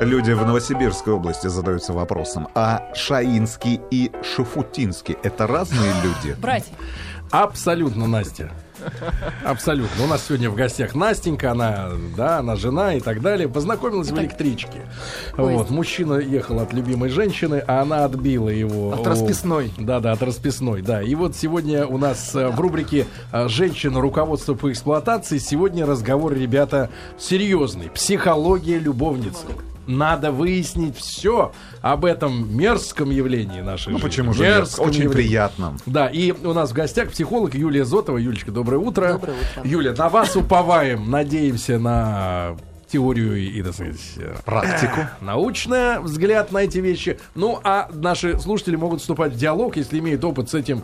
Люди в Новосибирской области задаются вопросом, а Шаинский и Шафутинский — это разные люди? Братья. Абсолютно, Настя. Абсолютно. У нас сегодня в гостях Настенька, она, да, она жена и так далее. Познакомилась в электричке. Вот, мужчина ехал от любимой женщины, а она отбила его. От расписной. Да, да, от расписной, да. И вот сегодня у нас э, в рубрике э, «Женщина. Руководство по эксплуатации» сегодня разговор, ребята, серьезный. Психология любовницы. Надо выяснить все об этом мерзком явлении нашей Ну жизни. почему же? Мерзком Очень явлении. приятно. Да, и у нас в гостях психолог Юлия Зотова. Юлечка, доброе утро. Доброе утро. Юля, на вас уповаем, надеемся на теорию и, так сказать, э, Практику. научный взгляд на эти вещи. Ну, а наши слушатели могут вступать в диалог, если имеют опыт с этим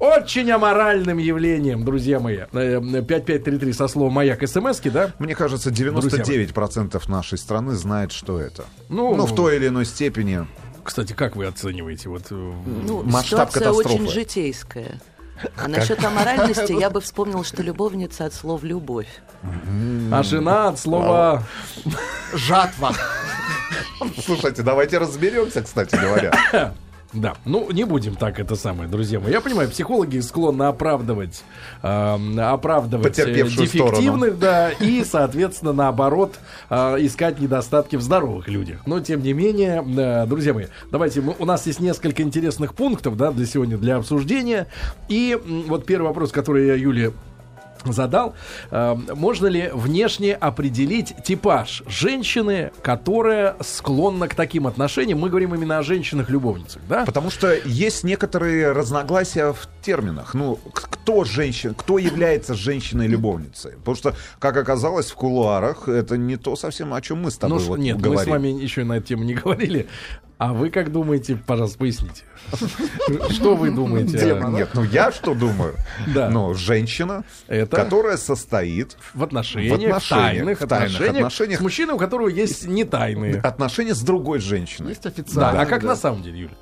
очень аморальным явлением, друзья мои. Э, 5533 со словом «Маяк» смс да? Мне кажется, 99% нашей страны знает, что это. Ну, Ну, в той или иной степени. Кстати, как вы оцениваете? Вот, э, Ну, Масштаб ситуация катастрофы. очень житейская. А насчет аморальности я бы вспомнил, что любовница от слов любовь. а жена от слова... Жатва. Слушайте, давайте разберемся, кстати говоря. Да, ну не будем так это самое, друзья мои. Я понимаю, психологи склонны оправдывать, эм, оправдывать э, Потерпевшую дефективных, да, и, соответственно, наоборот, э, искать недостатки в здоровых людях. Но тем не менее, э, друзья мои, давайте мы, у нас есть несколько интересных пунктов, да, для сегодня для обсуждения. И вот первый вопрос, который я Юле задал. Э, Можно ли внешне определить типаж женщины, которая склонна к таким отношениям? Мы говорим именно о женщинах-любовницах, да? Потому что есть некоторые разногласия в терминах. Ну, кто женщина, кто является женщиной-любовницей? Потому что, как оказалось, в кулуарах это не то совсем, о чем мы с тобой Ну, вот нет, говорим. мы с вами еще на эту тему не говорили. А вы как думаете, пожалуйста, поясните. Что вы думаете? Нет, ну я что думаю? Да. Ну, женщина, Это? которая состоит В отношениях, В тайных, в тайных отношениях, отношениях. с мужчиной, у которого есть не тайные. отношения с другой женщиной. Есть Да, официально. а как да. на самом деле, Юля?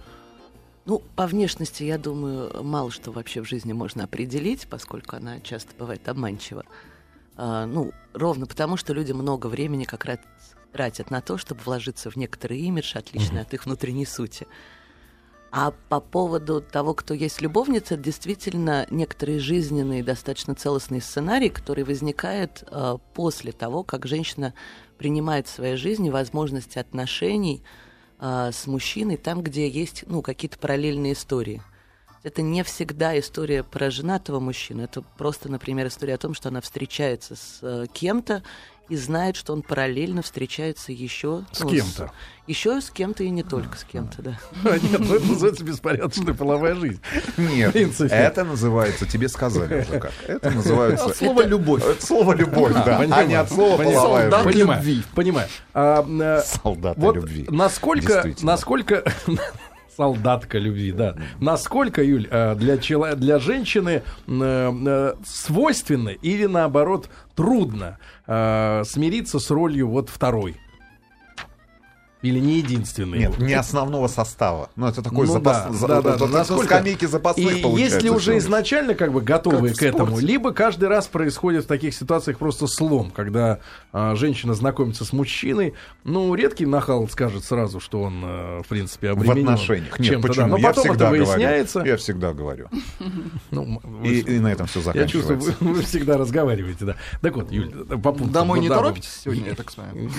Ну, по внешности, я думаю, мало что вообще в жизни можно определить, поскольку она часто бывает обманчива. А, ну, ровно потому, что люди много времени как раз тратят на то, чтобы вложиться в некоторый имидж, отличный от их внутренней сути. А по поводу того, кто есть любовница, действительно некоторые жизненные, достаточно целостные сценарии, которые возникают э, после того, как женщина принимает в своей жизни возможности отношений э, с мужчиной там, где есть ну, какие-то параллельные истории. Это не всегда история про женатого мужчину. Это просто, например, история о том, что она встречается с э, кем-то и знает, что он параллельно встречается еще С кем-то. Еще с кем-то и не только с кем-то, да. Нет, ну это называется беспорядочная половая жизнь. Нет, принципе. это называется, тебе сказали уже как. Это называется... От слова «любовь». Это слово «любовь», да, а не от слова. «половая Солдат жизнь». Понимаю, любви. понимаю. А, э, Солдаты вот любви. насколько, насколько солдатка любви, да. Насколько, Юль, э, для, чело- для женщины э, э, свойственно или наоборот трудно смириться с ролью вот второй? Или не единственной? Нет, не основного состава. Ну, это такой Ну запас... да, за- да, да, да. скамейке запасных И получается если уже изначально как бы готовы Как в к этому, либо каждый раз происходит в таких ситуациях просто слом, когда а, женщина знакомится с мужчиной, ну редкий нахал скажет сразу, что он э, в принципе В обременен отношениях. Нет, чем-то, да. почему? Но я потом это выясняется. говорю. Я всегда говорю. Ну, вы- И, и на этом все я чувствую, заканчивается. вы, вы всегда разговариваете, да. Так вот, Юль, по пунктам. Домой не Да, торопитесь сегодня, я так понимаю?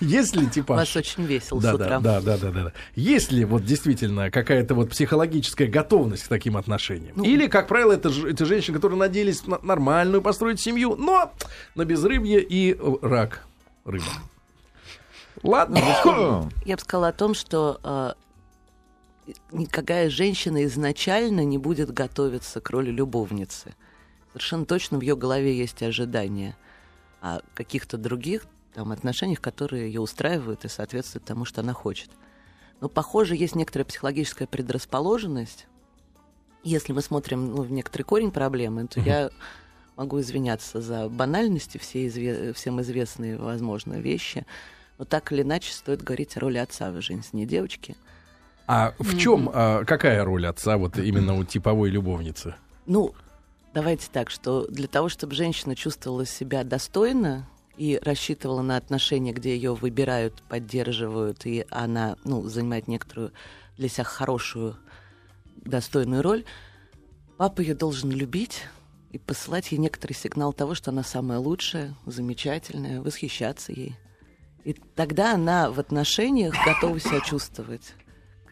Есть ли У типаж? вас очень весело Да, с утра. да, да, да, да, да. Есть ли вот действительно какая-то вот психологическая готовность к таким отношениям? Ну, Или, как правило, это, это женщины, которые надеялись на нормальную построить семью, но на безрыбье и рак рыба. Ладно, ну? Я бы сказала о том, что э, никакая женщина изначально не будет готовиться к роли любовницы. Совершенно точно в ее голове есть ожидания о каких-то других там, отношениях, которые ее устраивают и соответствуют тому, что она хочет. Но, похоже, есть некоторая психологическая предрасположенность. Если мы смотрим ну, в некоторый корень проблемы, то я могу извиняться за банальности, все изве- всем известные, возможно, вещи. Но так или иначе стоит говорить о роли отца в жизни девочки. А в чем, а, какая роль отца вот именно у типовой любовницы? Ну, давайте так, что для того, чтобы женщина чувствовала себя достойно и рассчитывала на отношения, где ее выбирают, поддерживают, и она ну, занимает некоторую для себя хорошую, достойную роль, папа ее должен любить и посылать ей некоторый сигнал того, что она самая лучшая, замечательная, восхищаться ей. И тогда она в отношениях готова себя чувствовать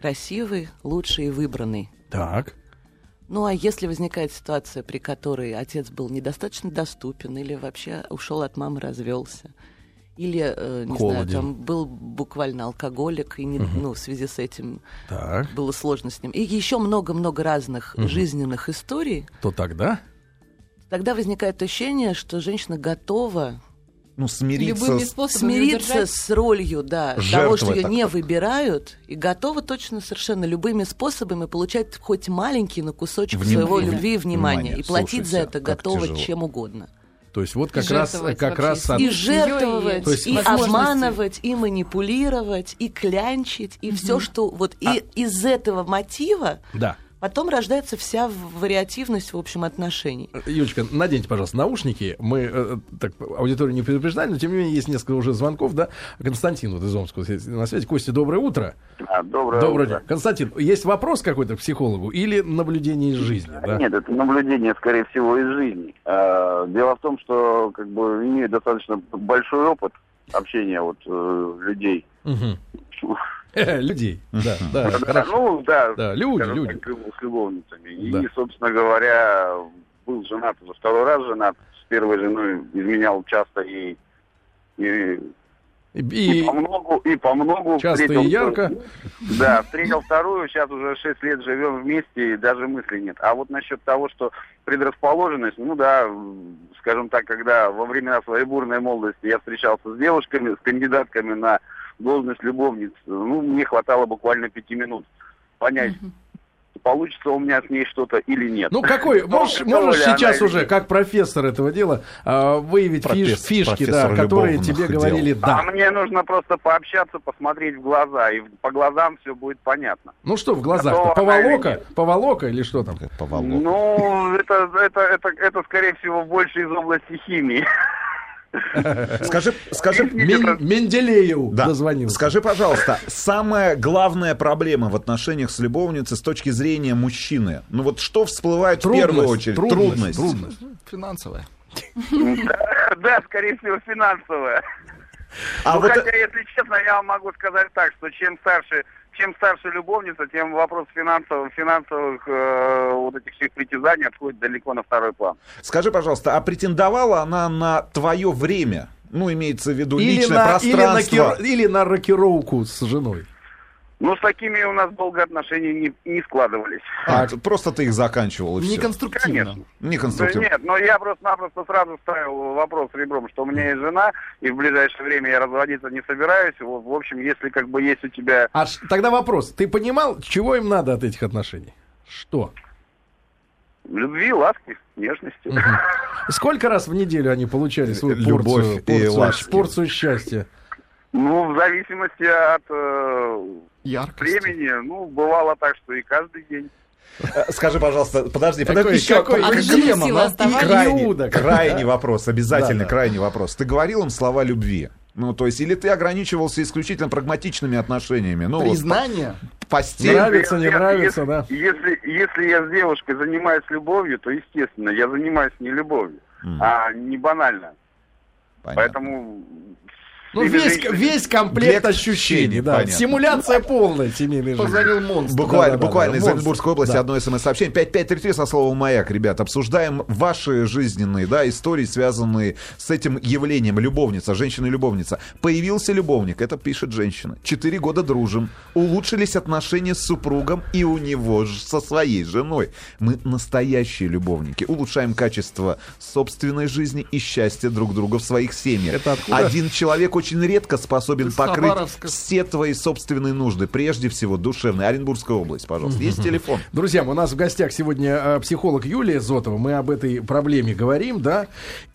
красивой, лучшей и выбранной. Так. Ну а если возникает ситуация, при которой отец был недостаточно доступен или вообще ушел от мамы, развелся, или, э, не знаю, Холоден. там был буквально алкоголик, и не, ну, в связи с этим Так. было сложно с ним, и еще много-много разных жизненных историй, То тогда? тогда возникает ощущение, что женщина готова Ну, смириться Любыми с... способами смириться с ролью, да, Жертвы того, что ее так- не выбирают, и готова точно совершенно любыми способами получать хоть маленький, но кусочек Вним- своего любви и внимания, Внимание. и платить за Слушайте, это как готова тяжело. чем угодно. То есть вот как раз, как раз... от- И жертвовать, То есть и обманывать, и манипулировать, и клянчить, и все, что вот А и из этого мотива Да. Потом рождается вся вариативность, в общем, отношений. Юлечка, наденьте, пожалуйста, наушники. Мы э, так аудиторию не предупреждали, но тем не менее есть несколько уже звонков, да. Константин вот из Омска на связи. Костя, доброе утро. А, доброе Доброе утро. день. Константин, есть вопрос какой-то к психологу или наблюдение из жизни? Да? Нет, это наблюдение, скорее всего, из жизни. А, Дело в том, что как бы имею достаточно большой опыт общения вот э, людей. Мгм. Людей. Да, да, Да, хорошо. Ну, да, Да, люди, люди. так, с любовницами. Да. И, собственно говоря, был женат уже второй раз женат. С первой женой изменял часто и, и, и И, по многу, и по многу. часто встретил- и ярко. Да, встретил вторую, сейчас уже 6 лет живем вместе, и даже мысли нет. А вот насчет того, что предрасположенность, ну да, скажем так, когда во времена своей бурной молодости я встречался с девушками, с кандидатками на должность любовниц, ну, мне хватало буквально пяти минут понять, получится у меня с ней что-то или нет. ну, какой, можешь, можешь она сейчас уже, как профессор этого дела, а, выявить фиш- Профессор- фишки, да, которые тебе дел. говорили А да. мне нужно просто пообщаться, посмотреть в глаза, и по глазам все будет понятно. Ну что в она или Поволока? Поволока или что там? Как поволок. Ну, это, это, это, это, скорее всего, больше из области химии. Скажи, скажи, Мен- Менделееву Да. дозвонился. Скажи, пожалуйста, самая главная проблема в отношениях с любовницей с точки зрения мужчины? Ну вот что всплывает в первую очередь? Трудность. трудность. Финансовая. Да, да, скорее всего, финансовая. А ну, вот хотя, если честно, я вам могу сказать так, что чем старше, чем старше любовница, тем вопрос финансовых, финансовых э, вот этих всех притязаний отходит далеко на второй план. скажи, пожалуйста, а претендовала она на твое время? Ну, имеется в виду Или личное на, или, на пространство. кир- или на рокировку с женой. Ну, с такими у нас долго отношения не, не складывались. А, просто ты их заканчивал и все. Неконструктивно. Конечно. Не Да конструктивно. нет, но я просто-напросто сразу ставил вопрос ребром, что у меня есть жена, и в ближайшее время я разводиться не собираюсь. Вот, в общем, если как бы есть у тебя А ш- тогда вопрос. Ты понимал, чего им надо от этих отношений? Что? любви, ласки, нежности. Сколько раз в неделю они получали свою Любовь порцию, и порцию, ласки. порцию счастья? Ну, в зависимости от э, Яркость. времени, ну, бывало так, что и каждый день. Э, Скажи, пожалуйста, подожди, Какой- подожди, еще какой- А какой- да? оставались? крайний, Иуда, крайний вопрос, обязательно Да, да. крайний вопрос. Ты говорил им слова любви? Ну, то есть, или ты ограничивался исключительно прагматичными отношениями? Ну, вот Признание. по- постель. Нравится, не нравится, если, да. Если, если я с девушкой занимаюсь любовью, то, естественно, я занимаюсь не любовью, а не банально. понятно. Поэтому... Ну, весь, весь комплект ощущений, да. понятно. Симуляция полная семейной жизни. Позвонил монстр. Буквально, Да-да-да, буквально из монстр. Оренбургской области Да. одно смс-сообщение. 5533 со словом «Маяк», ребят. Обсуждаем ваши жизненные да, истории, связанные с этим явлением. Любовница, женщина-любовница. Появился любовник, это пишет женщина. Четыре года дружим. Улучшились отношения с супругом и у него ж- со своей женой. Мы настоящие любовники. Улучшаем качество собственной жизни и счастья друг друга в своих семьях. Это откуда? Один человек очень редко способен покрыть все твои собственные нужды, прежде всего душевные. Оренбургская область, пожалуйста. Есть телефон? Друзья, у нас в гостях сегодня э, психолог Юлия Зотова. Мы об этой проблеме говорим, да.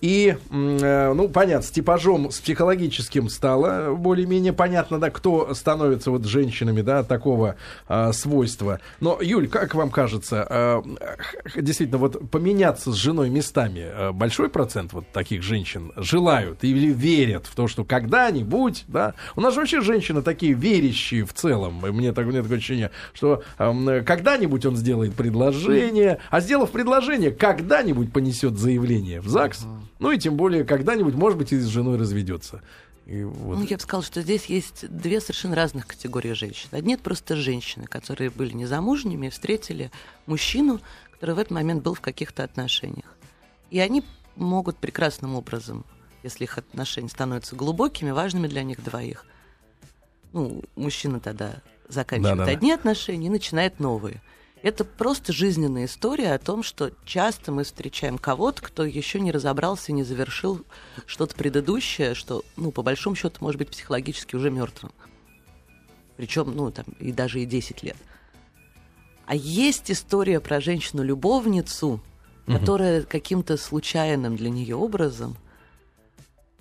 И, э, ну, понятно, с типажом, с психологическим стало более-менее понятно, да, кто становится вот женщинами, да, такого э, свойства. Но, Юль, как вам кажется, э, действительно, вот поменяться с женой местами, э, большой процент вот таких женщин желают или верят в то, что когда-нибудь, да, у нас же вообще женщины такие верящие в целом, и мне, так, мне такое ощущение, что эм, когда-нибудь он сделает предложение, а сделав предложение, когда-нибудь понесет заявление в ЗАГС, ну и тем более когда-нибудь, может быть, и с женой разведется. И вот. Ну, я бы сказала, что здесь есть две совершенно разных категории женщин. Одни это просто женщины, которые были незамужними и встретили мужчину, который в этот момент был в каких-то отношениях. И они могут прекрасным образом, если их отношения становятся глубокими, важными для них двоих, ну, мужчина тогда заканчивает Да-да-да. одни отношения и начинает новые. Это просто жизненная история о том, что часто мы встречаем кого-то, кто еще не разобрался, не завершил что-то предыдущее, что, ну, по большому счету, может быть психологически уже мертвым. Причем, ну, там, и даже и 10 лет. А есть история про женщину-любовницу, которая каким-то случайным для нее образом,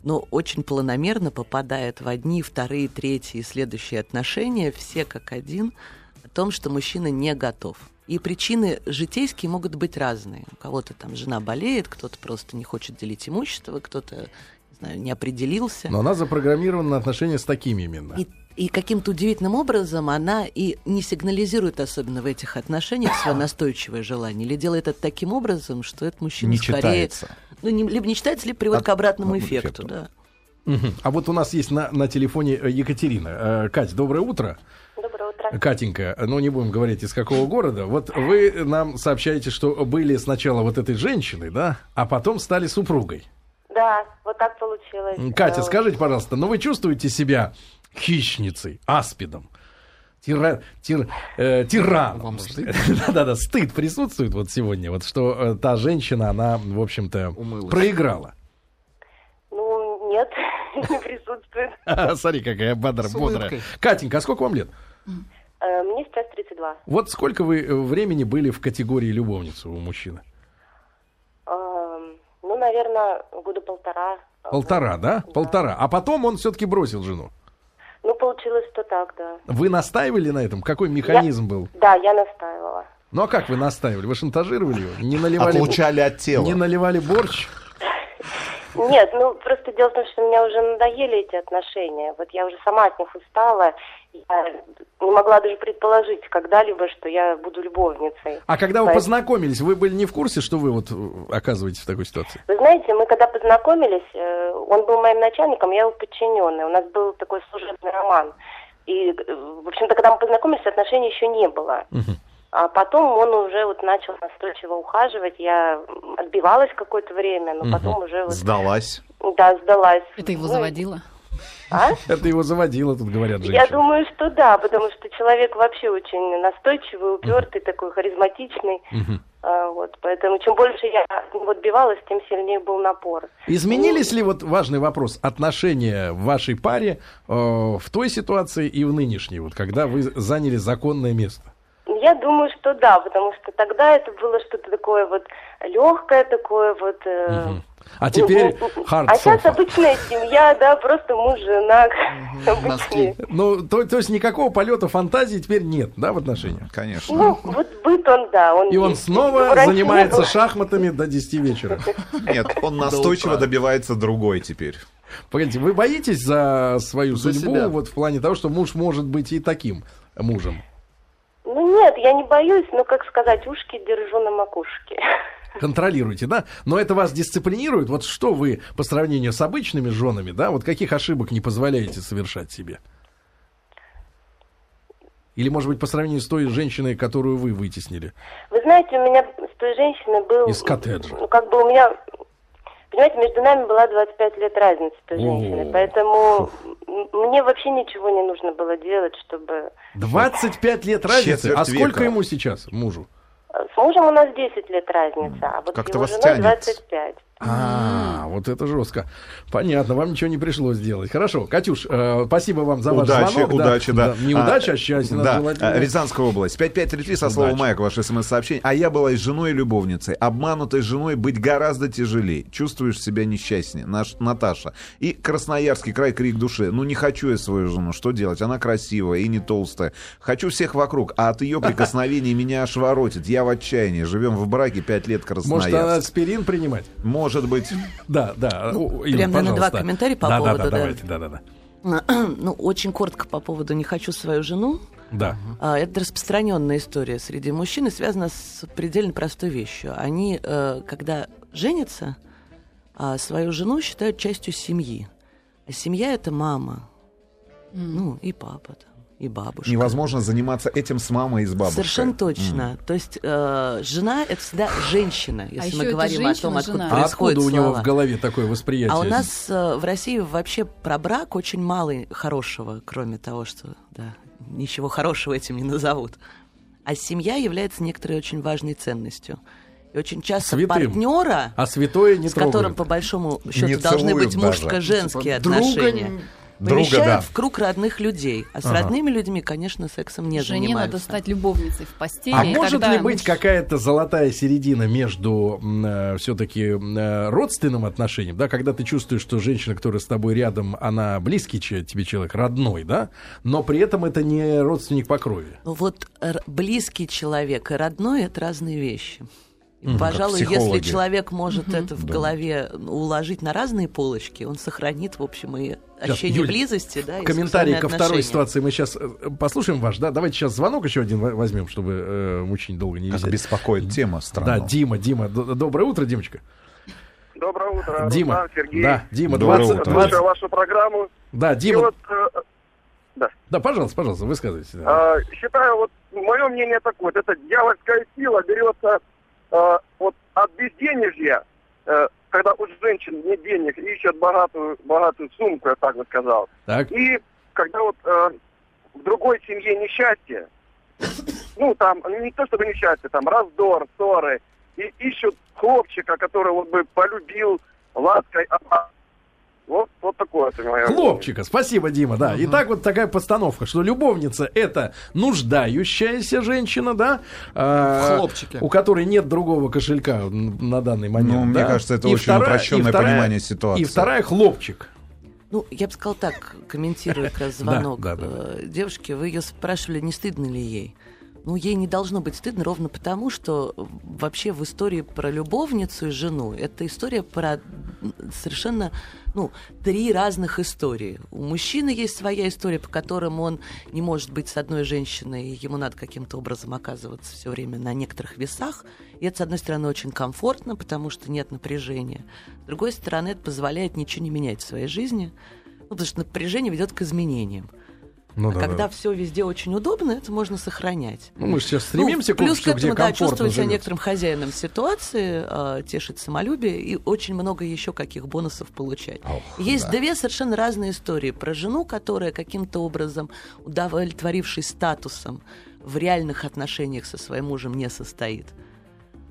но очень планомерно попадает в одни, вторые, третьи и следующие отношения, все как один, о том, что мужчина не готов. И причины житейские могут быть разные. У кого-то там жена болеет, кто-то просто не хочет делить имущество, кто-то, не знаю, не определился. Но она запрограммирована на отношения с такими именно. И, и каким-то удивительным образом она и не сигнализирует особенно в этих отношениях свое настойчивое желание, или делает это таким образом, что этот мужчина Не скорее... читается. Ну, не- либо не читается, либо приводит От- к обратному эффекту, эффекту. да. Мгм. А вот у нас есть на, на телефоне э, Екатерина. Э, Кать, доброе утро. Доброе утро. Катенька, ну не будем говорить из какого города. Вот вы нам сообщаете, что были сначала вот этой женщиной, да, а потом стали супругой. Да, вот так получилось. Катя, скажите, пожалуйста, ну вы чувствуете себя хищницей, аспидом? Тира, тир, э, тираном. Вам стыд? Да-да-да, стыд присутствует вот сегодня, вот что э, та женщина, она, в общем-то, Умылась. проиграла. Ну, нет, не присутствует. Смотри, какая бодра, бодрая. Катенька, а сколько вам лет? Э, Мне сейчас 32. Вот сколько вы э, времени были в категории любовницы у мужчины? Эм, Ну, наверное, года полтора. Полтора, да? Полтора. А потом он все-таки бросил жену. Ну, получилось, что так, да. Вы настаивали на этом? Какой механизм был? Да, я настаивала. Ну а как вы настаивали? Вы шантажировали его? Не наливали, Отлучали от тела. не наливали борщ? Нет, ну, просто дело в том, что меня уже надоели эти отношения. Вот я уже сама от них устала. Я не могла даже предположить когда-либо, что я буду любовницей. А когда вы Поэтому- познакомились, вы были не в курсе, что вы вот э, оказываетесь в такой ситуации? Вы знаете, мы когда познакомились, э, он был моим начальником, я его подчиненный. У нас был такой служебный роман. И, э, в общем-то, когда мы познакомились, отношений еще не было. А потом он уже вот начал настойчиво ухаживать. Я отбивалась какое-то время, но потом уже вот, Сдалась. да, сдалась. Это его Ну, заводило? А? Это его заводило, тут говорят женщины. Я думаю, что да, потому что человек вообще очень настойчивый, упертый, такой харизматичный. А, вот, поэтому чем больше я от него отбивалась, тем сильнее был напор. Изменились ли, вот важный вопрос, отношения в вашей паре э, в той ситуации и в нынешней, вот когда вы заняли законное место? Я думаю, что да, потому что тогда это было что-то такое вот легкое, такое вот... э, А теперь hard А сейчас обычная семья, да, просто муж, жена, обычные. Ну, то, то есть никакого полета фантазии теперь нет, да, в отношениях? Конечно. Ну, вот быт он, да, он И он есть. снова занимается шахматами до 10 вечера. Нет, он настойчиво добивается другой теперь. Погодите, вы боитесь за свою За судьбу, себя. вот в плане того, что муж может быть и таким мужем? Ну нет, я не боюсь, но, как сказать, ушки держу на макушке. Контролируете, да? Но это вас дисциплинирует? Вот что вы по сравнению с обычными женами, да, вот каких ошибок не позволяете совершать себе? Или, может быть, по сравнению с той женщиной, которую вы вытеснили? Вы знаете, у меня с той женщиной был... Из коттеджа. Ну, как бы у меня... Понимаете, между нами была 25 лет разницы с женщиной, поэтому мне вообще ничего не нужно было делать, чтобы... 25 лет разницы? Четверть А сколько века. ему сейчас, мужу? С мужем у нас 10 лет разница, а вот Как-то его вас женой тянет. 25. А, вот это жестко. Понятно, вам ничего не пришлось делать. Хорошо, Катюш, э, спасибо вам за ваш Удачи, звонок. удачи, да. Не удача, а счастье. Да, желательно. а, Рязанская область. 5533 со словом. «Маяк» ваше смс-сообщение. А я была и женой, и любовницей. Обманутой женой быть гораздо тяжелее. Чувствуешь себя несчастнее. Наш, Наташа. И Красноярский край, крик души. Ну, не хочу я свою жену. Что делать? Она красивая и не толстая. Хочу всех вокруг, а от ее прикосновений меня аж воротит. Я в отчаянии. Живем в браке 5 лет Может, она Красноярск. аспирин принимать? Может быть. Да, да. Ирина, прям, наверное, два комментария по да, поводу, Да, да, да. давайте, да, да, да. Ну, очень коротко по поводу «не хочу свою жену». Да. А, Это распространенная история среди мужчин и связана с предельно простой вещью. Они, э, когда женятся, а, свою жену считают частью семьи. А семья — это мама. Ну, и папа там, и бабушка. Невозможно заниматься этим с мамой и с бабушкой. Совершенно точно. То есть э, жена это всегда женщина, если еще мы говорим о том, женщина, откуда жена. А происходят откуда у него слова. в голове такое восприятие? А у нас э, в России вообще про брак очень мало хорошего, кроме того, что да, ничего хорошего этим не назовут. А семья является некоторой очень важной ценностью. И очень часто Святым. партнера, А святое не с которым трогают. по большому счету Не должны быть мужско-женские Друга отношения, Друга, помещают да. в круг родных людей. А с Ага. родными людьми, конечно, сексом не Жене занимаются. надо стать любовницей в постели. А может тогда ли быть муж- какая-то золотая середина между все-таки родственным отношением, да, когда ты чувствуешь, что женщина, которая с тобой рядом, она близкий тебе человек, родной, да, но при этом это не родственник по крови. Ну вот близкий человек и родной это разные вещи. И, пожалуй, как если человек может это в голове уложить на разные полочки, он сохранит, в общем, и ощущение Юль, близости, да, и Комментарий ко второй ситуации мы сейчас послушаем ваш, да? Давайте сейчас звонок еще один во- возьмем, чтобы э, мучить долго не Как висеть. беспокоит тема Да, страну. Дима, Дима, д- доброе утро, Димочка. Доброе утро, Дима, Руслан, Сергей. да, Дима, Доброе 20, утро. 20 Слушаю вашу программу. да, И Дима, вот э, да, пожалуйста, пожалуйста, высказывайте. да. э, считаю, вот мое мнение такое, вот эта дьявольская сила берется э, вот от безденежья, э, когда у женщин нет денег, ищут богатую, богатую сумку, я так бы сказал. Так, И когда вот э, в другой семье несчастье, ну там, не то чтобы несчастье, там раздор, ссоры, и ищут хлопчика, который вот бы полюбил лаской, а- вот, вот такое это мое мнение. Хлопчика, спасибо, Дима, да. Итак, вот такая постановка, что любовница это нуждающаяся женщина, да, хлопчике. у которой нет другого кошелька на данный момент. Ну, мне да. кажется, это И очень упрощенное и вторая- понимание ситуации. И вторая хлопчик. Ну, я бы сказала так, комментируя как раз звонок Да, да, да. э, девушки, вы ее спрашивали, не стыдно ли ей. Ну, ей не должно быть стыдно ровно потому, что вообще в истории про любовницу и жену это история про совершенно, ну, три разных истории. У мужчины есть своя история, по которым он не может быть с одной женщиной, и ему надо каким-то образом оказываться все время на некоторых весах. И это, с одной стороны, очень комфортно, потому что нет напряжения. С другой стороны, это позволяет ничего не менять в своей жизни, ну, потому что напряжение ведет к изменениям. Ну, а да, когда да. все везде очень удобно, это можно сохранять. Ну, мы же сейчас стремимся Ну, к плюс обществу, к где этому, да, комфортно чувствовать себя некоторым хозяином ситуации, э, тешить самолюбие и очень много еще каких бонусов получать. Есть две совершенно разные истории про жену, которая каким-то образом, удовлетворившись статусом, в реальных отношениях со своим мужем не состоит.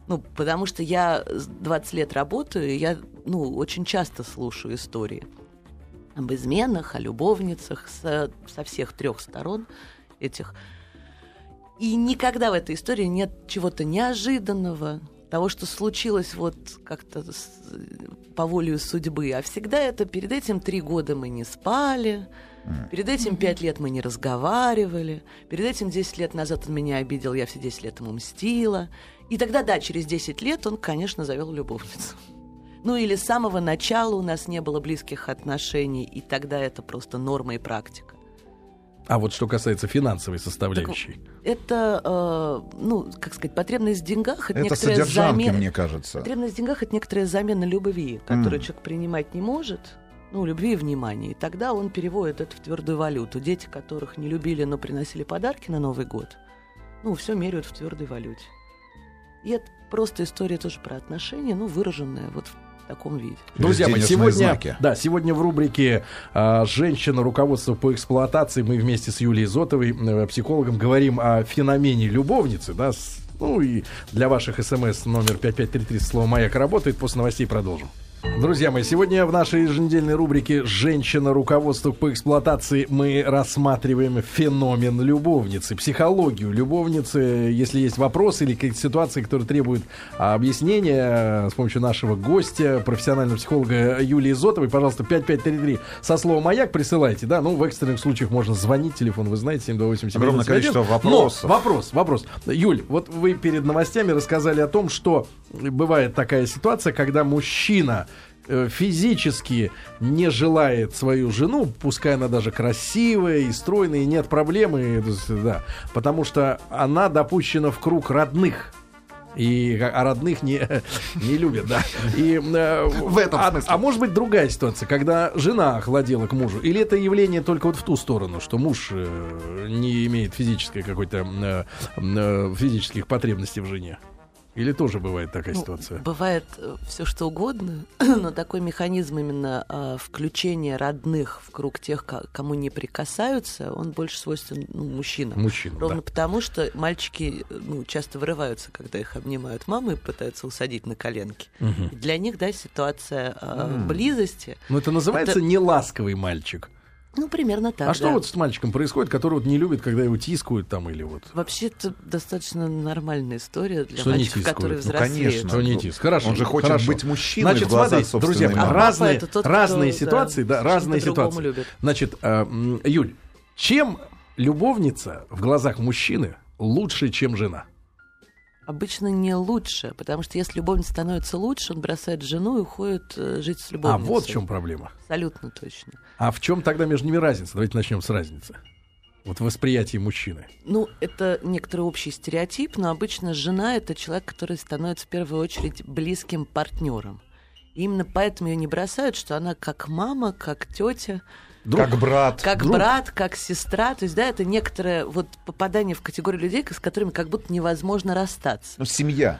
Ну, потому что я с 20 лет работаю, и я, ну, очень часто слушаю истории об изменах, о любовницах со, со всех трех сторон этих. И никогда в этой истории нет чего-то неожиданного, того, что случилось вот как-то по воле судьбы. А всегда это перед этим три года мы не спали, перед этим пять лет мы не разговаривали, перед этим 10 лет назад он меня обидел, я все 10 лет ему мстила. И тогда, да, через 10 лет он, конечно, завел любовницу. Ну или с самого начала у нас не было близких отношений, и тогда это просто норма и практика. А вот что касается финансовой составляющей. Это, э, ну, как сказать, потребность в деньгах это, Это некоторая содержанки, замена. мне кажется. Потребность в деньгах это некоторая замена любви, которую Мгм. человек принимать не может. Ну, любви и внимания. И тогда он переводит это в твердую валюту. Дети, которых не любили, но приносили подарки на Новый год, ну, все меряют в твердой валюте. И это просто история тоже про отношения, ну, выраженная вот в таком виде. Друзья мои, сегодня, знаки. да, сегодня в рубрике а, «Женщина. Руководство по эксплуатации» мы вместе с Юлией Зотовой, э, психологом, говорим о феномене любовницы. Да, с- ну и для ваших смс номер 5533 слово «Маяк» работает. После новостей продолжим. Друзья мои, сегодня в нашей еженедельной рубрике «Женщина. Руководство по эксплуатации» мы рассматриваем феномен любовницы, психологию любовницы. Если есть вопросы или какие-то ситуации, которые требуют а, объяснения с помощью нашего гостя, профессионального психолога Юлии Зотовой, пожалуйста, 5533 со словом «Маяк» присылайте. Да, ну, в экстренных случаях можно звонить, телефон вы знаете, 728 Огромное количество вопросов. Но, вопрос, вопрос. Юль, вот вы перед новостями рассказали о том, что бывает такая ситуация, когда мужчина э, физически не желает свою жену, пускай она даже красивая и стройная, и нет проблемы, да, потому что она допущена в круг родных. И а родных не, не любят, да. И, э, В этом а, смысле. а может быть другая ситуация, когда жена охладела к мужу? Или это явление только вот в ту сторону, что муж э, не имеет физической какой-то э, э, физических потребностей в жене? Или тоже бывает такая Ну, ситуация? Бывает все что угодно, но такой механизм именно а, включения родных в круг тех, ко- кому не прикасаются, он больше свойствен ну, мужчинам. Мужчина. Ровно да. потому, что мальчики ну, часто вырываются, когда их обнимают мамы и пытаются усадить на коленки. И Для них, да, ситуация а, близости, Ну, это называется Это- неласковый мальчик. Ну, примерно так. а что да. вот с мальчиком происходит, который вот не любит, когда его тискают там или вот... Вообще, это достаточно нормальная история для Что не мальчиков, тискают? которые Ну, конечно. Что не тиск? Хорошо. Он же хочет хорошо. быть мужчиной Значит, в глазах смотрите, собственной друзья мамы. А разные, тот, разные кто, ситуации, да, да, разные ситуации. любит. Значит, э, Юль, чем любовница в глазах мужчины лучше, чем жена? Обычно не лучше, потому что если любовница становится лучше, он бросает жену и уходит э, жить с А любовницей. вот в чем проблема. Абсолютно точно. А в чем тогда между ними разница? Давайте начнем с разницы. Вот в восприятии мужчины. Ну, это некоторый общий стереотип, но обычно жена — это человек, который становится в первую очередь близким партнером. И именно поэтому ее не бросают, что она как мама, как тетя, Как брат. как Друг. брат, как сестра. То есть, да, это некоторое вот попадание в категорию людей, с которыми как будто невозможно расстаться. Ну, семья.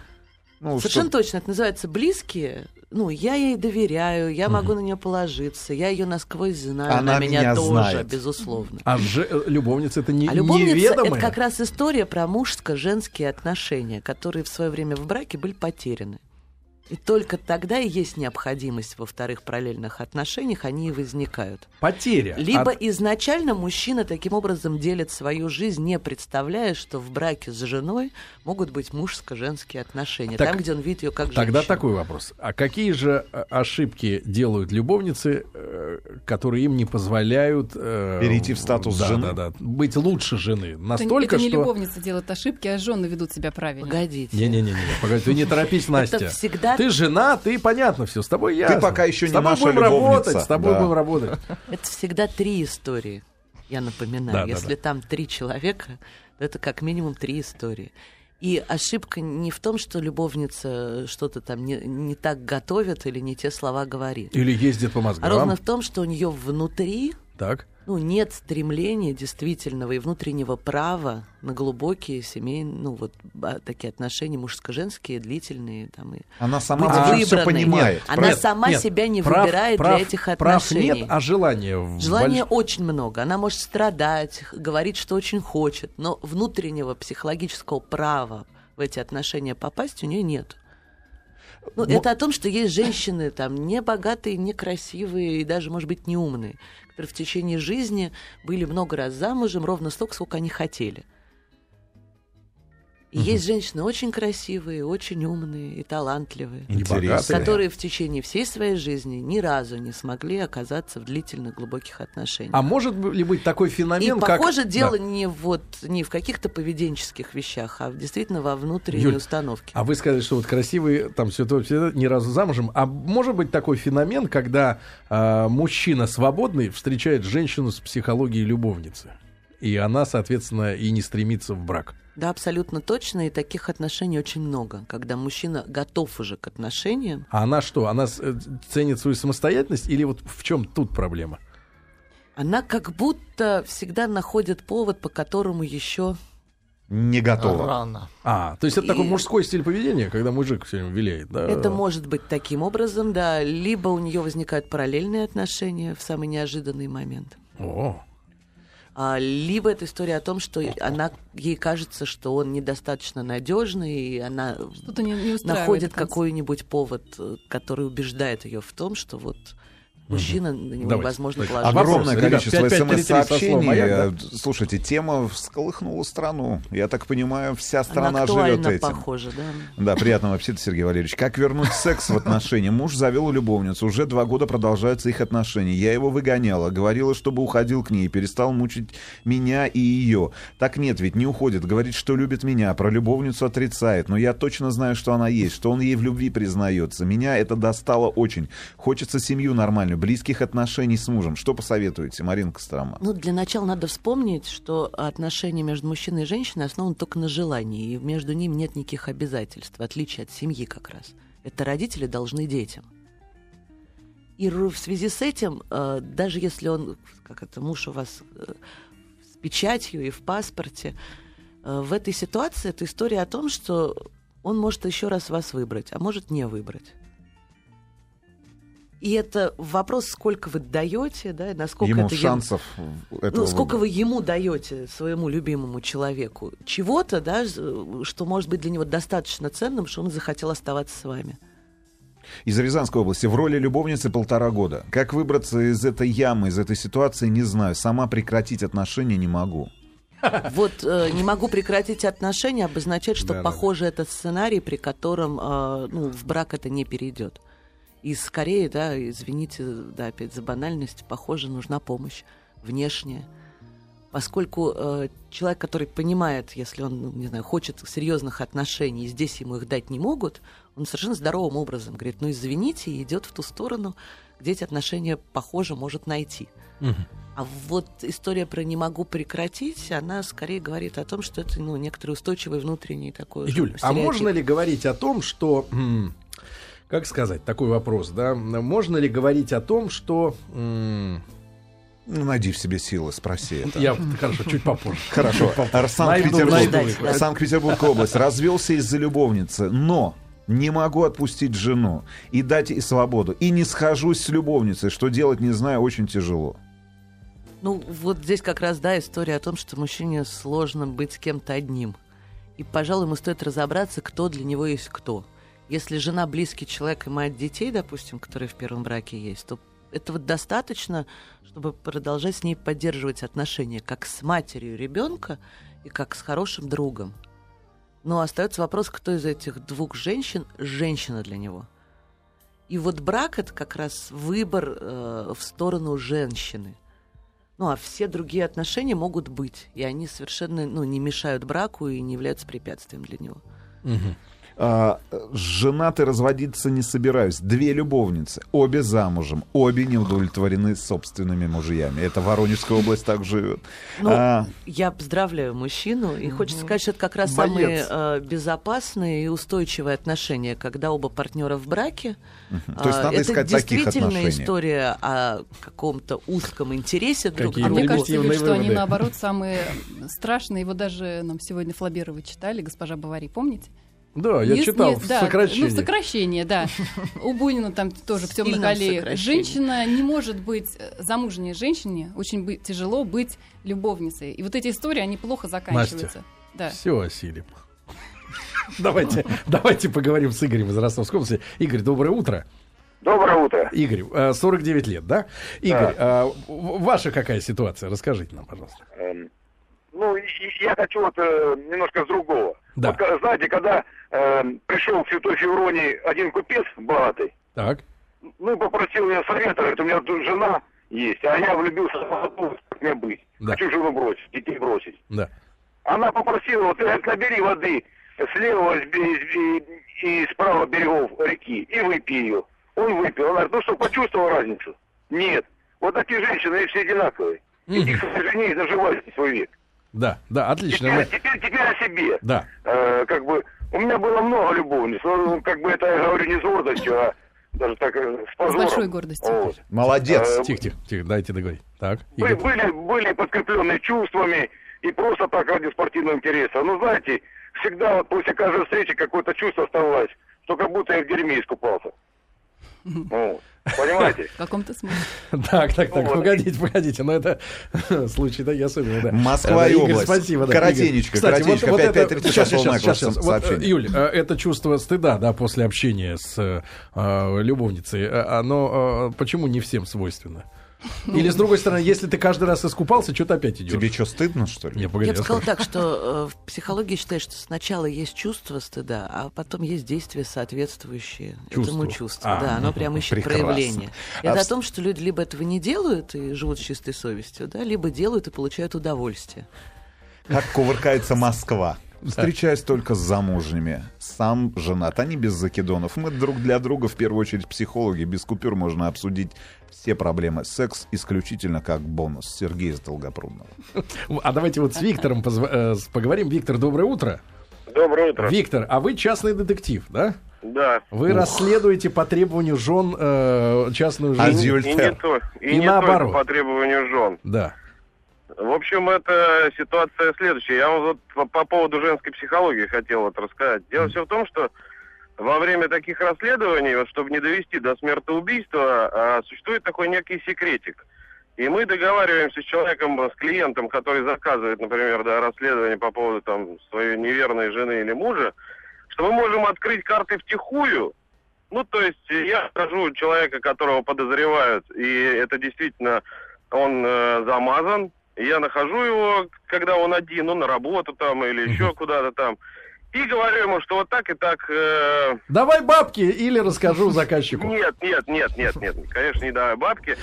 Ну, Совершенно что- точно, это называется близкие. Ну, я ей доверяю, я могу на нее положиться, я ее насквозь знаю, Она она, меня, меня тоже, знает. безусловно. А же, э, любовница это не А любовница неведомая? это как раз история про мужско-женские отношения, которые в свое время в браке были потеряны. И только тогда и есть необходимость во вторых параллельных отношениях, они и возникают. Потеря. Либо От- изначально мужчина таким образом делит свою жизнь, не представляя, что в браке с женой могут быть мужско-женские отношения, Так, там, где он видит ее как Тогда женщину. такой вопрос. А какие же э, ошибки делают любовницы, э, которые им не позволяют... э, Перейти в статус да, жены? Да, да, быть лучше жены. Это, Настолько, это не что... любовницы делают ошибки, а жены ведут себя правильно. Погодите. Не-не-не, погоди, ты не торопись, Настя. Это всегда, Ты жена, ты понятно все, с тобой я. пока еще с не тобой наша будем любовница. работать, с тобой Да. будем работать. это всегда три истории. Я напоминаю, Да, если да. там три человека, то это как минимум три истории. И ошибка не в том, что любовница что-то там не, не так готовит или не те слова говорит. Или ездит по А мозгам. ровно в том, что у нее внутри Так. Ну, нет стремления действительного и внутреннего права на глубокие семейные, ну, вот а, такие отношения мужско-женские, длительные. Там, и Она сама быть все понимает. Нет, она Нет, сама нет, себя не прав- выбирает прав- для этих Прав отношений. нет, а желание... Желания больш- очень много. Она может страдать, говорить, что очень хочет, но внутреннего психологического права в эти отношения попасть у нее нет. Ну, Мо- это о том, что есть женщины там не богатые, не красивые и даже, может быть, не умные, которые в течение жизни были много раз замужем, ровно столько, сколько они хотели. И есть женщины очень красивые, очень умные и талантливые, И Интересно. богатые. которые в течение всей своей жизни ни разу не смогли оказаться в длительных глубоких отношениях. А может ли быть такой И феномен, как... похоже, дело Да. не вот не в каких-то поведенческих вещах, а действительно во внутренней Юль, установке. А вы сказали, что вот красивые, там все то, все это, ни разу замужем. А может быть такой феномен, когда а, мужчина свободный встречает женщину с психологией любовницы? И она, соответственно, и не стремится в брак. Да, абсолютно точно, и таких отношений очень много, когда мужчина готов уже к отношениям. А она что? Она э, ценит свою самостоятельность или вот в чем тут проблема? Она как будто всегда находит повод, по которому еще Не готова. Рано. А, то есть это И- такой мужской стиль поведения, когда мужик все время виляет, да? это может быть таким образом, да, либо у нее возникают параллельные отношения в самый неожиданный момент. О. А, либо это история о том, что она, ей кажется, что он недостаточно надежный, и она не, не находит какой-нибудь повод, э, который убеждает ее в том, что вот мужчина на него Давайте. невозможно Так, положить. Огромное количество 5533 со словом смс-сообщений. Слушайте, тема всколыхнула страну. Я так понимаю, вся Она страна живет этим. похожа, да. Да, приятного аппетита, Сергей Валерьевич. Как вернуть секс в отношения? Муж завел любовницу. Уже два года продолжаются их отношения. Я его выгоняла. Говорила, чтобы уходил к ней. Перестал мучить меня и ее. Так нет, ведь не уходит. Говорит, что любит меня. Про любовницу отрицает. Но я точно знаю, что она есть. Что он ей в любви признается. Меня это достало очень. Хочется семью нормальную, близких отношений с мужем. Что посоветуете, Марина Кострома? Ну, для начала надо вспомнить, что отношения между мужчиной и женщиной основаны только на желании, и между ними нет никаких обязательств, в отличие от семьи как раз. Это родители должны детям. И в связи с этим, э, даже если он, как это, муж у вас э, с печатью и в паспорте, э, в этой ситуации это история о том, что он может еще раз вас выбрать, а может не выбрать. И это вопрос, сколько вы даете, да, насколько Ему это ему- шансов этого ну, сколько выбора. вы ему даете своему любимому человеку чего-то, да, что может быть для него достаточно ценным, что он захотел оставаться с вами. Из Рязанской области. В роли любовницы полтора года. Как выбраться из этой ямы, из этой ситуации, не знаю. Сама прекратить отношения не могу. Вот э, не могу прекратить отношения обозначает, что Да-да. похоже этот сценарий, при котором э, ну, в брак это не перейдет. И скорее, да, извините, да, опять за банальность, похоже, нужна помощь внешняя. Поскольку э, человек, который понимает, если он, ну, не знаю, хочет серьезных отношений, здесь ему их дать не могут, он совершенно здоровым образом говорит, ну извините, и идет в ту сторону, где эти отношения, похоже, может найти. А вот история про «не могу прекратить», она скорее говорит о том, что это ну, некоторый устойчивый внутренний такой Юль, а можно ли говорить о том, что... Как сказать, такой вопрос, да? Можно ли говорить о том, что... Ну, найди в себе силы, спроси это. Я, хорошо, чуть попозже. Хорошо. Санкт-Петербург. Область. Развелся из-за любовницы, но не могу отпустить жену и дать ей свободу. И не схожусь с любовницей. Что делать, не знаю, очень тяжело. Ну, вот здесь как раз, да, история о том, что мужчине сложно быть с кем-то одним. И, пожалуй, ему стоит разобраться, кто для него есть кто. Если жена близкий человек и мать детей, допустим, которые в первом браке есть, то этого достаточно, чтобы продолжать с ней поддерживать отношения как с матерью ребенка и как с хорошим другом. Но остается вопрос, кто из этих двух женщин женщина для него. И вот брак это как раз выбор э, в сторону женщины. Ну, а все другие отношения могут быть, и они совершенно ну, не мешают браку и не являются препятствием для него. А, женатый разводиться не собираюсь. Две любовницы. Обе замужем. Обе не удовлетворены собственными мужьями. Это Воронежская область так живет. Ну, А, Я поздравляю мужчину, и хочется сказать, что это как раз Боец. самые э, безопасные и устойчивые отношения, когда оба партнера в браке. То есть А, надо это искать таких действительно отношений. историе о каком-то узком интересе друг к Какие А другу. мне кажется, что они наоборот самые страшные. Его даже нам сегодня Флаберова читали, госпожа Бавари, помните? Да, я Не- читал не- в да, сокращении. Ну, в сокращении, да. У Бунина там тоже в темных аллеях. Женщина не может быть э, замужней женщине, очень бы- тяжело быть любовницей. И вот эти истории, они плохо заканчиваются. Да. Все осилим. Давайте, давайте поговорим с Игорем из Ростовской области. Игорь, доброе утро. Доброе утро. Игорь, э, 49 лет, да? Игорь, э, в- ваша какая ситуация? Расскажите нам, пожалуйста. Эм, Ну, я хочу вот э, немножко с другого. Да. Вот, ка- знаете, когда эм, пришел к Святой Февронии один купец богатый, Так. ну, попросил меня совета, говорит, у меня тут жена есть, а я влюбился в молодую, как мне быть? Да. Хочу жену бросить, детей бросить. Да. Она попросила, вот, говорит, набери воды с левого и, и, и справа берегов реки и выпей ее. Он выпил. Она говорит, ну что, почувствовал разницу? Нет. Вот такие женщины, они все одинаковые. Иди к своей жене и доживайте свой век. Да, да, отлично. Теперь, Мы- теперь, теперь о себе. Да. Э, как бы, у меня было много любовниц, но ну, как бы это я говорю не с гордостью, а даже так э, с позором. большой гордостью. Вот. молодец. Э, Тихо, тихо, тихо, дайте договорить. Так, Игорь. были, были подкрепленные чувствами и просто так ради спортивного интереса. Ну, знаете, всегда вот после каждой встречи какое-то чувство оставалось, что как будто я в дерьме искупался. Ну, понимаете? В каком-то смысле. Так, так, так, погодите, погодите, но это случай, да, я особенно, да. Москва и область. спасибо, да, Коротенечко, коротенечко, вот, вот опять это, 5:30 сейчас, сейчас, сейчас. Вот. Юль, э, это чувство стыда, да, после общения с э, э, любовницей, оно почему не всем свойственно? Или, с другой стороны, если ты каждый раз искупался, что ты опять идешь? Тебе что, стыдно, что ли? Не, погоди, Я бы сказала спрашиваю. так, что э, в психологии считают, что сначала есть чувство стыда, а потом есть действия, соответствующие Чувству. этому чувству. А, да, оно прям ищет прекрасно. проявление. А Это в- о том, что люди либо этого не делают и живут с чистой совестью, да, либо делают и получают удовольствие. Как кувыркается Москва. Встречаюсь только с замужними. Сам женат, они без закидонов. Мы друг для друга, в первую очередь, психологи. Без купюр можно обсудить все проблемы. Секс исключительно как бонус. Сергей из Долгопрудного. А давайте вот с Виктором э, поговорим. Виктор, доброе утро. Доброе утро. Виктор, а вы частный детектив, да? Да. Вы расследуете по требованию жен э, частную А жизнь. Адюльтер. И не, то, и И не наоборот. только по требованию жен. Да. В общем, это ситуация следующая. Я вам вот по, по поводу женской психологии хотел вот рассказать. Дело все в том, что во время таких расследований, вот, чтобы не довести до смертоубийства, а, существует такой некий секретик. И мы договариваемся с человеком, с клиентом, который заказывает, например, да, расследование по поводу там своей неверной жены или мужа, что мы можем открыть карты втихую. Ну, то есть я скажу человека, которого подозревают, и это действительно он э, замазан. Я нахожу его, когда он один, ну, на работу там или еще куда-то там. И говорю ему, что вот так и так... э, Давай бабки или расскажу заказчику. нет, нет, нет, нет, нет, конечно, не давай бабки.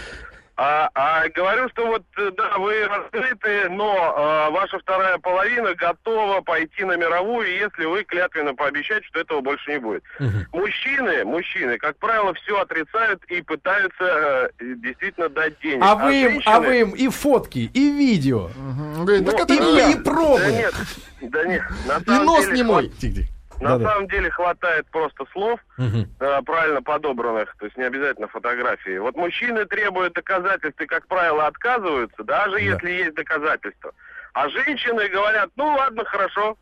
А, а говорю, что вот, э, да, вы раскрыты, но э, ваша вторая половина готова пойти на мировую, если вы клятвенно пообещаете, что этого больше не будет. Мужчины, мужчины, как правило, все отрицают и пытаются э, действительно дать денег. А вы им, а женщины- вы им и фотки, и видео, Мгм. Говорит, Ну, так это и, и пробы. Да нет, да нет, на И самом нос деле не мой. хват-. На Да-да. самом деле хватает просто слов, Мгм. э, правильно подобранных, то есть не обязательно фотографии. Вот мужчины требуют доказательств и, как правило, отказываются, даже если есть доказательства. А женщины говорят, ну ладно, хорошо.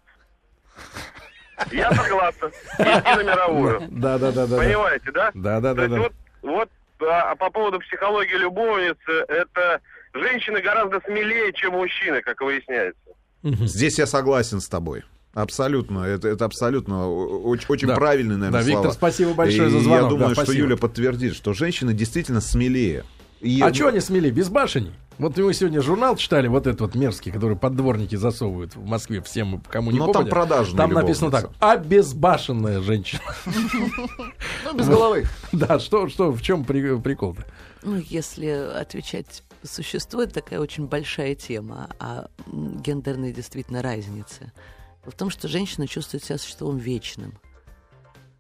Я согласна. Идти на мировую. Да, да, да, да. да. Понимаете, да? Да, да, То да, есть да. вот, вот а, а по поводу психологии любовницы, это женщины гораздо смелее, чем мужчины, как выясняется. Здесь я согласен с тобой. Абсолютно. Это, это абсолютно очень, очень Да. правильные, наверное, Да, Виктор, слова. спасибо большое И за звонок. Я думаю, Да, что спасибо. Юля подтвердит, что женщины действительно смелее. И- А что они смели? Без башеней? Вот мы сегодня журнал читали, вот этот вот мерзкий, который поддворники засовывают в Москве всем, кому не Но там попадя. продажные Там написано так, обезбашенная женщина. Ну, без головы. Да, что, что, в чем при- прикол-то? Ну, если отвечать по существу, это такая очень большая тема о м, гендерной действительно разнице. В том, что женщина чувствует себя существом вечным.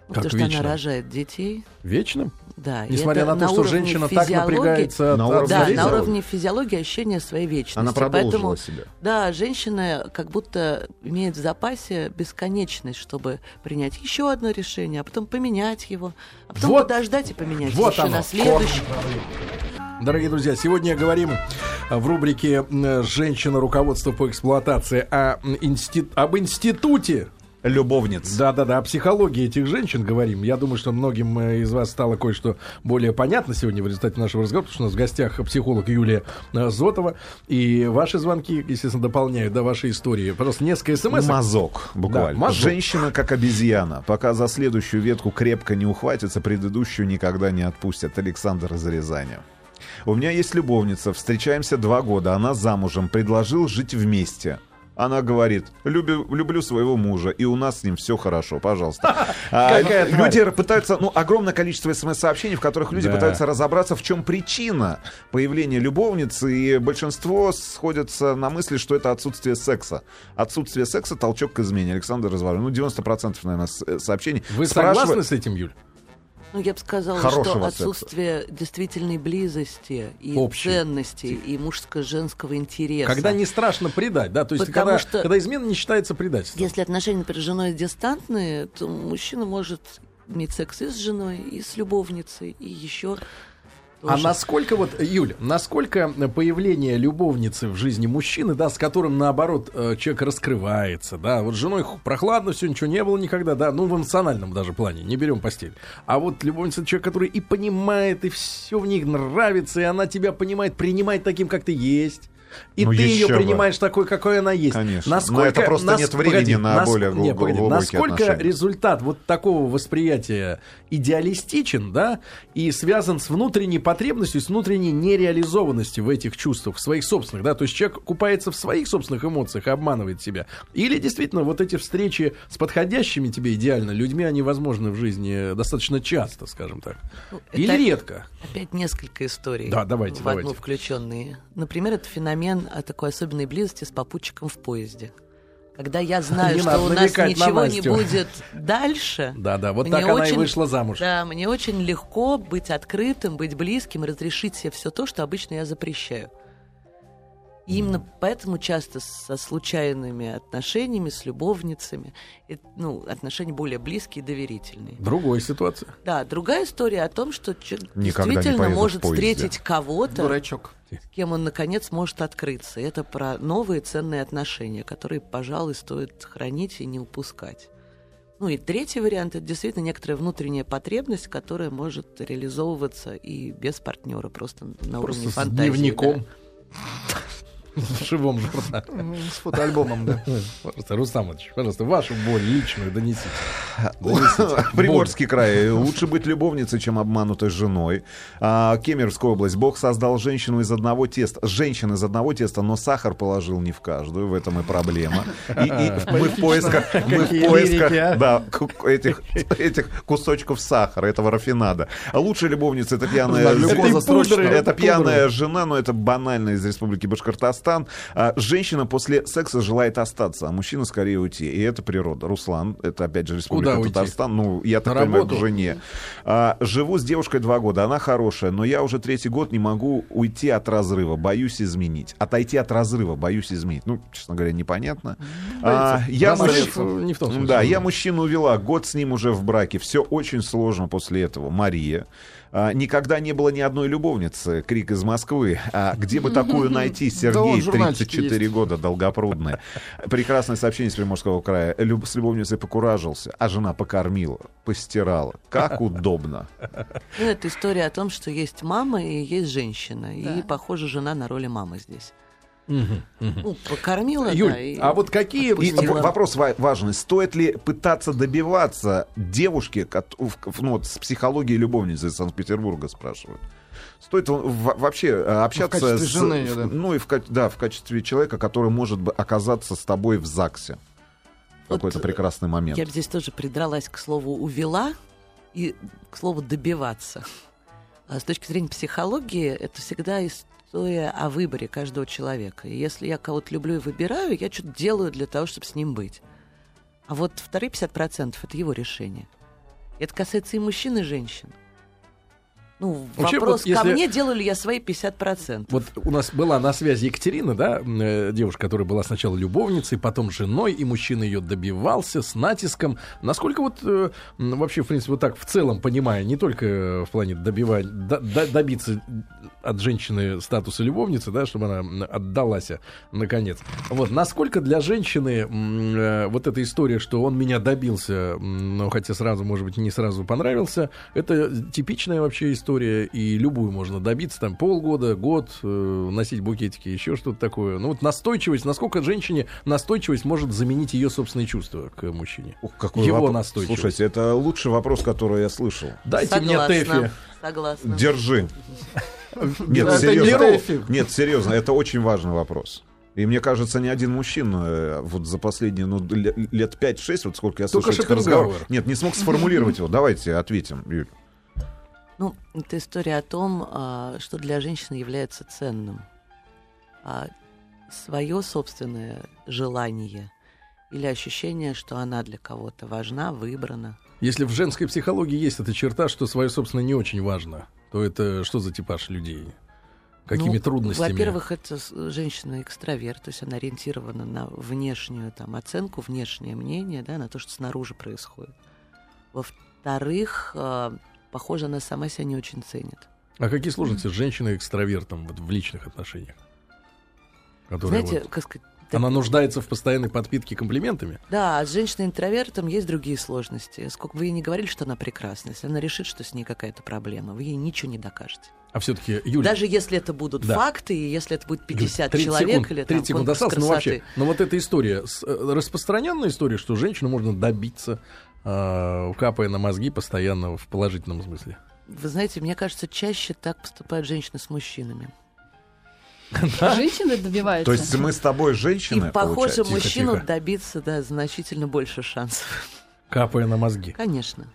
Как потому что вечным? она рожает детей, Вечным? да. Несмотря на то, что уровне женщина так напрягается На уровне Да, на уровне физиологии ощущения своей вечности. Она продолжила Поэтому, себя. да, женщина как будто имеет в запасе бесконечность, чтобы принять еще одно решение, а потом поменять его, а потом Вот- подождать и поменять Вот еще оно. на следующий. Дорогие друзья, сегодня говорим в рубрике «Женщина. Руководство по эксплуатации» о, м, инсти- об институте Любовниц. Да-да-да, о психологии этих женщин говорим. Я думаю, что многим э, из вас стало кое-что более понятно сегодня в результате нашего разговора, потому что у нас в гостях психолог Юлия э, Зотова. И ваши звонки, естественно, дополняют, да, ваши истории. Просто несколько смс. Мазок, буквально. Да, мазок. Женщина как обезьяна. Пока за следующую ветку крепко не ухватится, предыдущую никогда не отпустят. Александр из Рязани. У меня есть любовница, встречаемся два года, она замужем, предложил жить вместе. Она говорит, люблю, люблю своего мужа, и у нас с ним все хорошо, пожалуйста. А, люди пытаются, ну, огромное количество смс-сообщений, в которых люди Да. пытаются разобраться, в чем причина появления любовницы, и большинство сходятся на мысли, что это отсутствие секса. Отсутствие секса — толчок к измене. Александр Развалин, ну, 90% наверное, сообщений. Вы согласны с этим, Юль? Ну, я бы сказала, что секса. отсутствие действительной близости и Общей. ценности, и мужско-женского интереса. Когда не страшно предать, да? То есть, Потому когда, что- когда измена не считается предательством. Если отношения, например, с женой дистантные, то мужчина может иметь секс и с женой, и с любовницей, и еще А насколько вот, Юль, насколько появление любовницы в жизни мужчины, да, с которым наоборот э, человек раскрывается, да, вот с женой прохладно, все ничего не было никогда, да, ну в эмоциональном даже плане, не берем постель. А вот любовница человек, который и понимает, и все в них нравится, и она тебя понимает, принимает таким, как ты есть. И Ну, ты ее еще бы. принимаешь такой, какой она есть. Конечно. Но это просто нет времени на более не, гл- погоди, Насколько отношения. результат вот такого восприятия идеалистичен, да, и связан с внутренней потребностью, с внутренней нереализованностью в этих чувствах, в своих собственных, да, то есть человек купается в своих собственных эмоциях и обманывает себя. Или действительно вот эти встречи с подходящими тебе идеально людьми, они возможны в жизни достаточно часто, скажем так. Ну, Или это редко. Опять несколько историй. Да, давайте, в одну давайте. включенные. Например, это феномен а, такой особенной близости с попутчиком в поезде. Когда я знаю, Не что у нас намекать на ничего не будет дальше. Да, да, вот так она и вышла замуж. Да, мне очень легко быть открытым, быть близким, разрешить себе все то, что обычно я запрещаю. И именно поэтому часто со случайными отношениями, с любовницами, э, ну, отношения более близкие и доверительные. Другая ситуация. Да, другая история о том, что человек Никогда действительно может встретить кого-то, Дурачок. с кем он наконец может открыться. Это про новые ценные отношения, которые, пожалуй, стоит хранить и не упускать. Ну и третий вариант это действительно некоторая внутренняя потребность, которая может реализовываться и без партнера, просто на уровне Просто с фантазии. дневником. да. В живом журнале. М, С фотоальбомом, да. Пожалуйста, Рустам Ильич, пожалуйста, вашу боль личную донесите. Донесите. Приморский край. Лучше быть любовницей, чем обманутой женой. А, Кемеровская область. Бог создал женщину из одного теста. Женщин из одного теста, но сахар положил не в каждую. В этом и проблема. И, и мы в поисках, мы в поисках лирики, а. да, этих, этих кусочков сахара, этого рафинада. А лучшая любовница это пьяная, это, пудры, это пьяная жена, но это банально из Республики Башкортостан. А, женщина после секса желает остаться, а мужчина скорее уйти. И это природа. Руслан, это опять же Республика Куда уйти? Татарстан. Ну, я так На понимаю, работу? к жене. А, живу с девушкой два года, она хорошая, но я уже третий год не могу уйти от разрыва, боюсь изменить. Отойти от разрыва, боюсь изменить. Ну, честно говоря, непонятно. А, я Да, совет не в том смысле. да, я мужчину увела, год с ним уже в браке. Все очень сложно после этого. Мария. А, никогда не было ни одной любовницы, крик из Москвы. А где бы такую найти? Сергей, журнальчики 34 есть. года, долгопрудный. Прекрасное сообщение из Приморского края. Люб- с любовницей покуражился, а жена покормила, постирала. Как удобно. Ну, это история о том, что есть мама и есть женщина. И, Да. похоже, жена на роли мамы здесь. Мгм, мгм. Ну, покормила, Юль, да, и а вот какие... И Отпустила. вопрос ва- важный. Стоит ли пытаться добиваться девушки, ну, вот с психологией любовницы из Санкт-Петербурга спрашивают? Стоит в- в- вообще э, общаться качестве с, жены в- да. ну и в, да, в качестве человека, который может бы оказаться с тобой в ЗАГСе в Вот, какой-то э, прекрасный момент. Я бы здесь тоже придралась к слову «увела» и к слову «добиваться». А с точки зрения психологии, это всегда история о выборе каждого человека. И если я кого-то люблю и выбираю, я что-то делаю для того, чтобы с ним быть. А вот вторые 50% — это его решение. И это касается и мужчин, и женщин. Ну, Вообще, вопрос вот если- ко мне, делаю ли я свои 50%. Вот у нас была на связи Екатерина, да, э, девушка, которая была сначала любовницей, потом женой, и мужчина ее добивался с натиском. Насколько вот э, вообще, в принципе, вот так в целом понимая, не только э, в плане добивать, до- до- добиться от женщины статуса любовницы, да, чтобы она отдалась, наконец. Вот, насколько для женщины э, вот эта история, что он меня добился, но хотя сразу, может быть, не сразу понравился, это типичная вообще история, и любую можно добиться, там, полгода, год, э, носить букетики, еще что-то такое. Ну, вот настойчивость, насколько женщине настойчивость может заменить ее собственные чувства к мужчине? Ух, какой Его вопрос. настойчивость. Слушайте, это лучший вопрос, который я слышал. Дайте мне Согласна. Тэфи. Согласна. Держи. Нет, серьезно. Нет, серьезно, это очень важный вопрос. И мне кажется, ни один мужчина э, вот за последние ну, ле- лет 5-6, вот сколько я слышал этих разговоров, нет, не смог сформулировать его. Давайте ответим, Юль. Ну, это история о том, а, что для женщины является ценным. А свое собственное желание или ощущение, что она для кого-то важна, выбрана. Если в женской психологии есть эта черта, что свое, собственно, не очень важно, то это что за типаж людей? Какими Ну, трудностями? Во-первых, это женщина-экстраверт, то есть она ориентирована на внешнюю там, оценку, внешнее мнение, да, на то, что снаружи происходит. Во-вторых, а, похоже, она сама себя не очень ценит. А какие сложности с женщиной-экстравертом вот, в личных отношениях? Знаете, вот- как сказать, она нуждается в постоянной подпитке комплиментами? Да, а с женщиной-интровертом есть другие сложности. Сколько вы ей не говорили, что она прекрасна, если она решит, что с ней какая-то проблема, вы ей ничего не докажете. А все-таки, Юля, Даже если это будут Да. факты, и если это будет 50 30 человек секунд, или там 30 секунд осталось, ну красоты. вообще, но вот эта история, э, распространенная история, что женщину можно добиться, э, капая на мозги постоянно в положительном смысле. Вы знаете, мне кажется, чаще так поступают женщины с мужчинами. Женщины добиваются. То есть мы с тобой женщины, и похоже, мужчину тихо. добиться, да, значительно больше шансов. Капая на мозги. Конечно.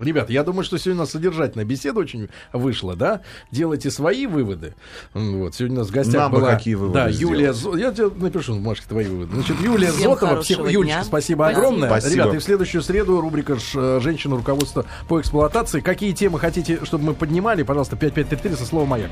Ребят, я думаю, что сегодня у нас содержательная беседа очень вышла, да? Делайте свои выводы. Вот, сегодня у нас в гостях Нам бы была... какие выводы Да, Юлия... Зо- Я тебе напишу, Машка, твои выводы. Значит, Юлия Всем Зотова, хорошего псих... Юлечка, дня. спасибо, Спасибо. огромное. Спасибо. Ребята, и в следующую среду рубрика «Ж- э, «Женщина. Руководство по эксплуатации». Какие темы хотите, чтобы мы поднимали? Пожалуйста, 5533 со словом «Маяк».